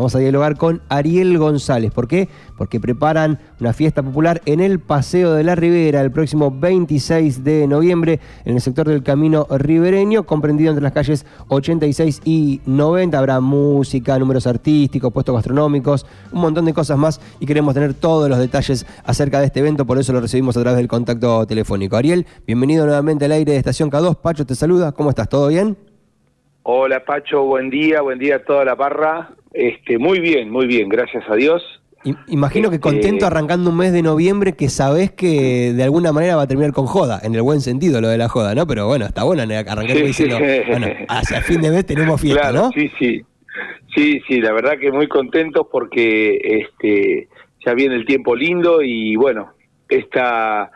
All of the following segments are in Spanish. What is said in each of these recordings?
Vamos a dialogar con Ariel González. ¿Por qué? Porque preparan una fiesta popular en el Paseo de la Ribera el próximo 26 de noviembre en el sector del Camino Ribereño, comprendido entre las calles 86 y 90. Habrá música, números artísticos, puestos gastronómicos, un montón de cosas más y queremos tener todos los detalles acerca de este evento, por eso lo recibimos a través del contacto telefónico. Ariel, bienvenido nuevamente al aire de Estación K2. Pacho te saluda. ¿Cómo estás? ¿Todo bien? Hola Pacho, buen día, buen día a toda la barra. Este, muy bien, muy bien, gracias a Dios. Imagino que este, contento arrancando un mes de noviembre que sabés que de alguna manera va a terminar con joda, en el buen sentido lo de la joda, ¿no? Pero bueno, está bueno arrancar diciendo, bueno, hacia fin de mes tenemos fiesta, ¿no? Sí, sí. Sí, sí, la verdad que muy contentos porque este ya viene el tiempo lindo y bueno, esta,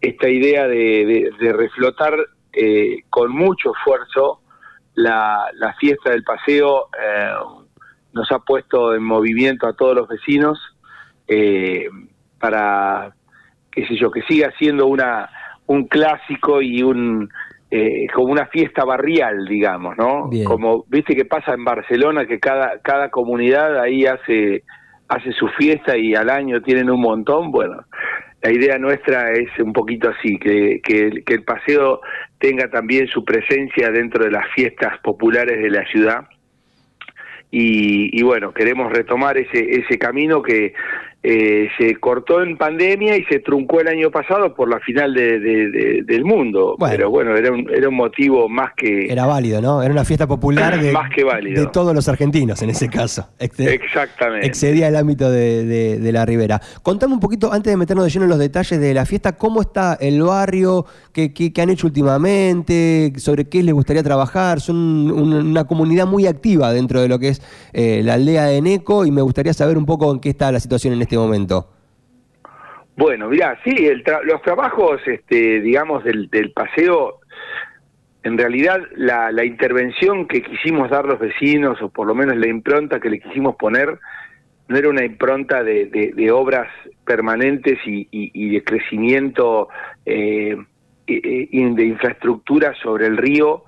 esta idea de, reflotar eh, con mucho esfuerzo la, la fiesta del paseo eh, nos ha puesto en movimiento a todos los vecinos eh, para, qué sé yo, que siga siendo una, un clásico y un eh, como una fiesta barrial, digamos, ¿no? Como viste que pasa en Barcelona que cada cada comunidad ahí hace hace su fiesta y al año tienen un montón, bueno, la idea nuestra es un poquito así, que, que, que el paseo tenga también su presencia dentro de las fiestas populares de la ciudad y, bueno, queremos retomar ese, ese camino que eh, se cortó en pandemia y se truncó el año pasado por la final de, del mundo. Pero bueno, era un, era un motivo más que... Era válido, ¿no? Era una fiesta popular de, más que válido. de todos los argentinos en ese caso. Exactamente. Excedía el ámbito de, la Ribera. Contame un poquito, antes de meternos de lleno en los detalles de la fiesta, ¿cómo está el barrio? ¿Qué, qué, han hecho últimamente? ¿Sobre qué les gustaría trabajar? Son una comunidad muy activa dentro de lo que es eh, la aldea de Neco y me gustaría saber un poco en qué está la situación en este momento. Bueno, mirá, sí, los trabajos, este, digamos, del, paseo, en realidad la, intervención que quisimos dar los vecinos, o por lo menos la impronta que le quisimos poner, no era una impronta de, obras permanentes y, de crecimiento eh, de infraestructura sobre el río,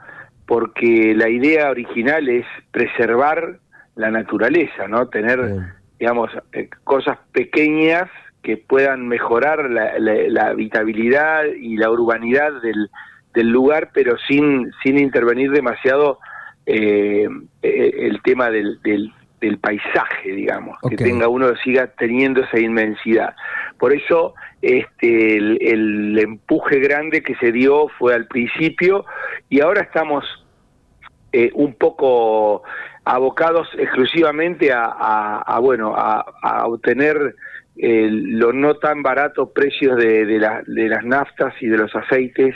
porque la idea original es preservar la naturaleza, ¿no? Tener, digamos, eh, cosas pequeñas que puedan mejorar la, habitabilidad y la urbanidad del, lugar, pero sin, sin intervenir demasiado eh, eh, el tema del, del, paisaje, digamos, que tenga uno siga teniendo esa inmensidad. Por eso este, el, empuje grande que se dio fue al principio y ahora estamos un poco abocados exclusivamente a, bueno a, obtener eh, los no tan baratos precios de, de, las naftas y de los aceites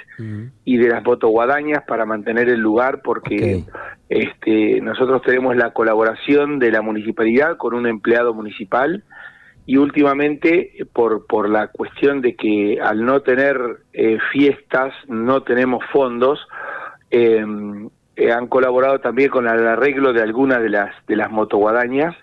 y de las motoguadañas para mantener el lugar porque este nosotros tenemos la colaboración de la municipalidad con un empleado municipal y últimamente por por la cuestión de que al no tener eh, fiestas no tenemos fondos eh, eh, han colaborado también con el arreglo de algunas de las de las motoguadañas,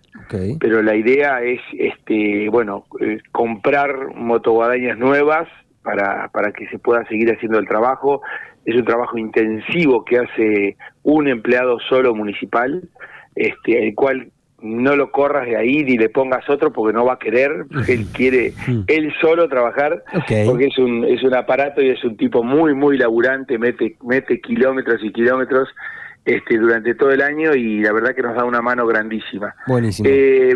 pero la idea es, este, bueno, eh, comprar motoguadañas nuevas para, para que se pueda seguir haciendo el trabajo. Es un trabajo intensivo que hace un empleado solo municipal, este, el cual no lo corras de ahí ni le pongas otro porque no va a querer, él quiere él solo trabajar porque es un es un aparato y es un tipo muy muy laburante, mete mete kilómetros y kilómetros este, durante todo el año y la verdad que nos da una mano grandísima. Buenísimo. Eh,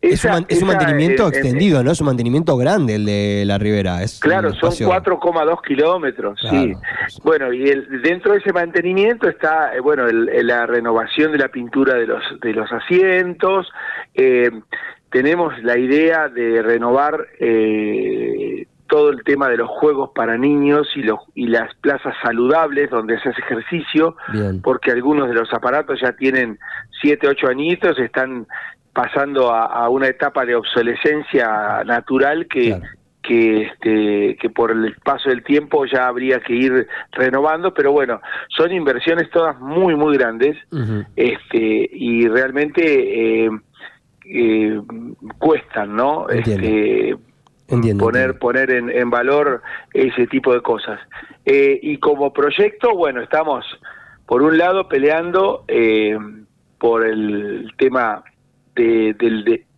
es, un, mantenimiento extendido, ¿no? Es un mantenimiento grande el de la Ribera. Es claro, son 4,2 kilómetros, sí. Bueno, y el, dentro de ese mantenimiento está, eh, bueno, la renovación de la pintura de los, de los asientos. Eh, tenemos la idea de renovar eh, todo el tema de los juegos para niños y, los, y las plazas saludables donde se hace ejercicio, porque algunos de los aparatos ya tienen 7, 8 añitos, están pasando a, una etapa de obsolescencia natural que, que, este, que por el paso del tiempo ya habría que ir renovando, pero bueno, son inversiones todas muy, muy grandes este, y realmente... Eh, eh, cuestan, ¿no? Este, poner poner en, valor ese tipo de cosas. Eh, y como proyecto, bueno, estamos por un lado peleando eh, por el tema del,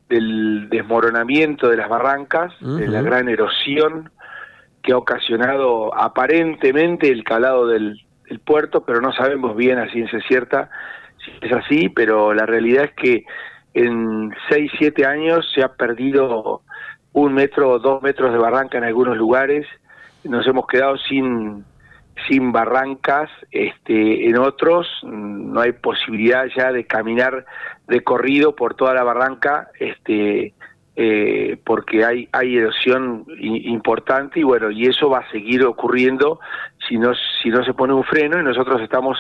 del desmoronamiento de las barrancas, de la gran erosión que ha ocasionado aparentemente el calado del, puerto, pero no sabemos bien a ciencia cierta si es así, pero la realidad es que en 6, 7 años se ha perdido un metro o dos metros de barranca en algunos lugares, nos hemos quedado sin sin barrancas, este, en otros no hay posibilidad ya de caminar de corrido por toda la barranca, este, eh, porque hay, hay erosión importante y bueno, y eso va a seguir ocurriendo si no, si no se pone un freno y nosotros estamos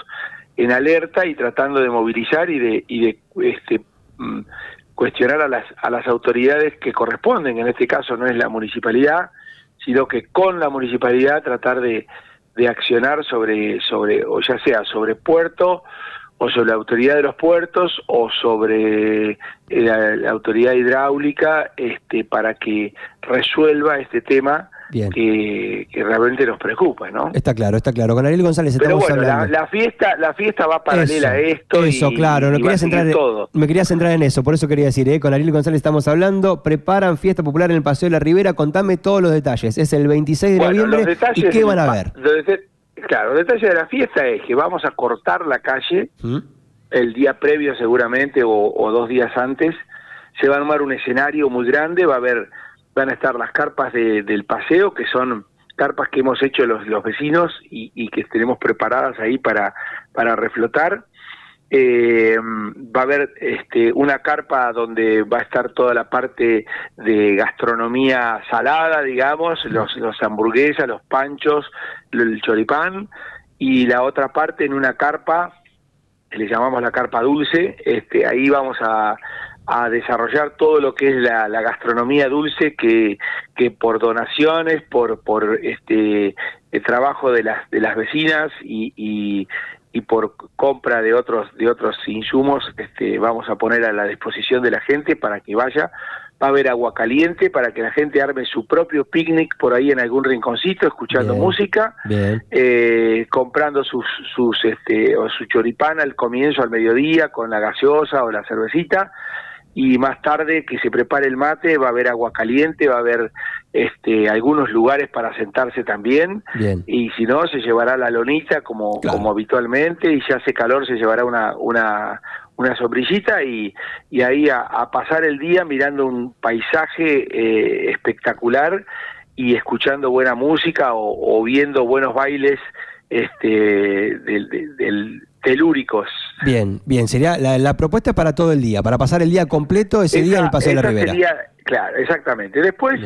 en alerta y tratando de movilizar y de, y de este, mm, cuestionar a las, a las autoridades que corresponden, en este caso no es la municipalidad, sino que con la municipalidad tratar de, de accionar sobre, sobre, o ya sea sobre puerto, o sobre la autoridad de los puertos o sobre eh, la, autoridad hidráulica este, para que resuelva este tema Que, realmente nos preocupa, ¿no? Está claro, está claro. Con Ariel González Pero estamos bueno, hablando. La, fiesta, la fiesta va paralela a esto. Eso, claro. no quería centrar todo. Me quería centrar en eso, por eso quería decir, ¿eh? con Ariel González estamos hablando. Preparan fiesta popular en el Paseo de la Ribera. Contame todos los detalles. Es el 26 de noviembre. ¿Y qué van a ver? Claro, el detalle de la fiesta es que vamos a cortar la calle ¿Mm? el día previo seguramente o, dos días antes. Se va a armar un escenario muy grande, va a haber, van a estar las carpas del paseo, que son carpas que hemos hecho los, los vecinos y, que tenemos preparadas ahí para, para reflotar. Eh, va a haber este, una carpa donde va a estar toda la parte de gastronomía salada, digamos, los, los hamburguesas, los panchos, el choripán, y la otra parte en una carpa, le llamamos la carpa dulce, este, ahí vamos a, a desarrollar todo lo que es la, gastronomía dulce que, que por donaciones, por, por este el trabajo de las, de las vecinas y, y por compra de otros de otros insumos este, vamos a poner a la disposición de la gente para que vaya. Va a haber agua caliente para que la gente arme su propio picnic por ahí en algún rinconcito escuchando música eh, comprando sus sus este o su choripán al comienzo al mediodía con la gaseosa o la cervecita y más tarde que se prepare el mate, va a haber agua caliente, va a haber este, algunos lugares para sentarse también, y si no, se llevará la lonita como, como habitualmente, y si hace calor se llevará una, una, una sombrillita y, y ahí a, pasar el día mirando un paisaje eh, espectacular y escuchando buena música o, viendo buenos bailes este, del telúricos. Bien, bien, sería la, propuesta para todo el día, para pasar el día completo ese día en el Paseo de la Ribera. claro, exactamente. Después,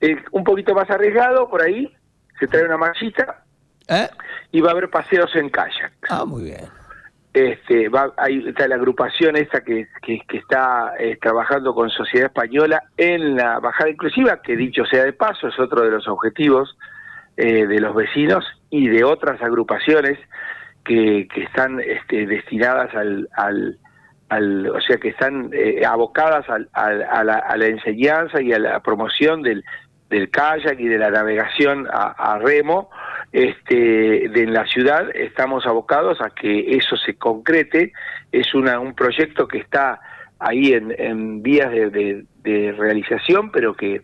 eh, un poquito más arriesgado, por ahí, se trae una marchita ¿Eh? y va a haber paseos en kayak. Ah, muy bien. Este, va, ahí está la agrupación esta que, que, está eh, trabajando con Sociedad Española en la bajada inclusiva, que dicho sea de paso, es otro de los objetivos de los vecinos y de otras agrupaciones que, están este, destinadas al, al, o sea, que están eh, abocadas al, a, la, enseñanza y a la promoción del, del kayak y de la navegación a, remo, este, de, en la ciudad estamos abocados a que eso se concrete. Es una, un proyecto que está ahí en, en vías de, de realización, pero que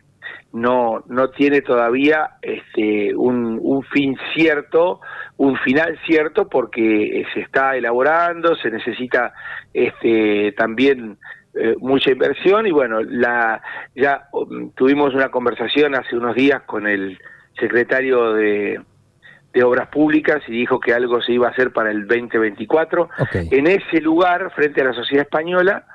no, no tiene todavía este, un, un fin cierto, un final cierto, porque se está elaborando, se necesita este, también eh, mucha inversión y bueno, la, ya um, tuvimos una conversación hace unos días con el secretario de, de Obras Públicas y dijo que algo se iba a hacer para el 2024. En ese lugar, frente a la sociedad española,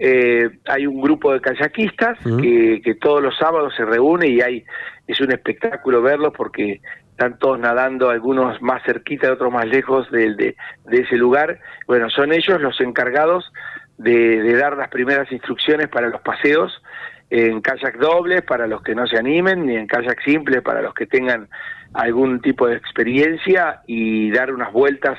eh, hay un grupo de kayakistas que, que, todos los sábados se reúne y hay es un espectáculo verlos porque están todos nadando, algunos más cerquita, otros más lejos de, de, ese lugar. Bueno, son ellos los encargados de, de, dar las primeras instrucciones para los paseos en kayak doble para los que no se animen, ni en kayak simple para los que tengan algún tipo de experiencia y dar unas vueltas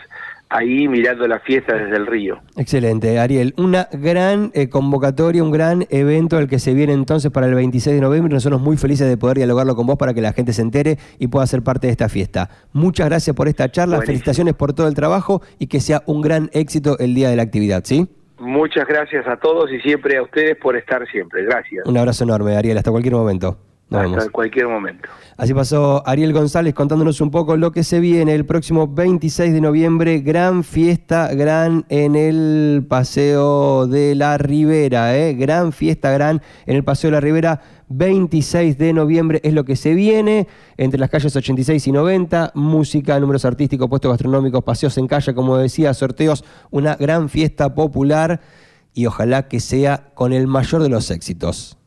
ahí mirando la fiesta desde el río. Excelente, Ariel. Una gran eh, convocatoria, un gran evento al que se viene entonces para el 26 de noviembre. Nosotros muy felices de poder dialogarlo con vos para que la gente se entere y pueda ser parte de esta fiesta. Muchas gracias por esta charla, felicitaciones por todo el trabajo y que sea un gran éxito el día de la actividad, ¿sí? Muchas gracias a todos y siempre a ustedes por estar siempre. Gracias. Un abrazo enorme, Ariel. Hasta cualquier momento. Hasta cualquier momento. Así pasó Ariel González contándonos un poco lo que se viene el próximo 26 de noviembre. Gran fiesta, gran en el Paseo de la Ribera. ¿eh? Gran fiesta, gran en el Paseo de la Ribera. 26 de noviembre es lo que se viene entre las calles 86 y 90. Música, números artísticos, puestos gastronómicos, paseos en calle, como decía, sorteos. Una gran fiesta popular y ojalá que sea con el mayor de los éxitos.